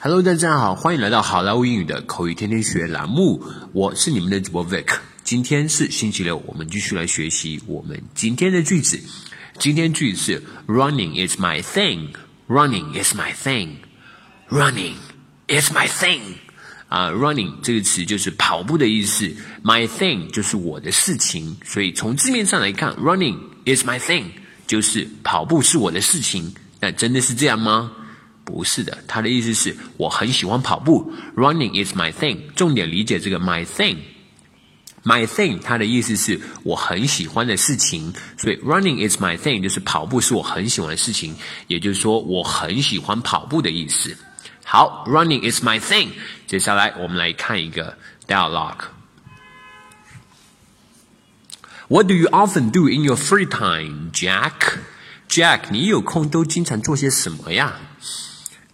Hello，大家好，欢迎来到好莱坞英语的口语天天学栏目，我是你们的主播 Vic。今天是星期六，我们继续来学习我们今天的句子。今天句子是 Running is my thing. Running is my thing. Running is my thing. 啊，running 这个词就是跑步的意思，my thing 就是我的事情，所以从字面上来看，running is my thing 就是跑步是我的事情。那真的是这样吗？不是的，他的意思是我很喜欢跑步，running is my thing。重点理解这个 my thing，my thing，它的意思是我很喜欢的事情，所以 running is my thing 就是跑步是我很喜欢的事情，也就是说我很喜欢跑步的意思。好，running is my thing。接下来我们来看一个 dialogue。What do you often do in your free time, Jack? Jack，你有空都经常做些什么呀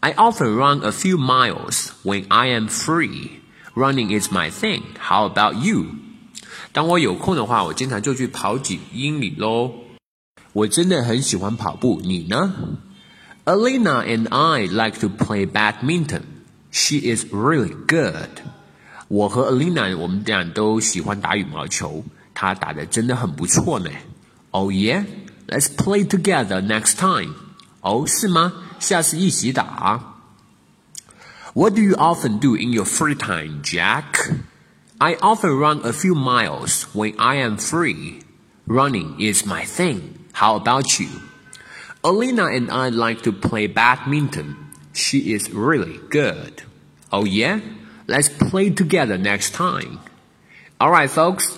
？I often run a few miles when I am free. Running is my thing. How about you? 当我有空的话，我经常就去跑几英里喽。我真的很喜欢跑步，你呢？Alina and I like to play badminton. She is really good. 我和 Alina 我们俩都喜欢打羽毛球，她打的真的很不错呢。Oh yeah, let's play together next time. 哦，是吗？下次一起打。What do you often do in your free time, Jack? I often run a few miles when I am free. Running is my thing. How about you? Alina and I like to play badminton. She is really good. Oh yeah? Let's play together next time. Alright, folks.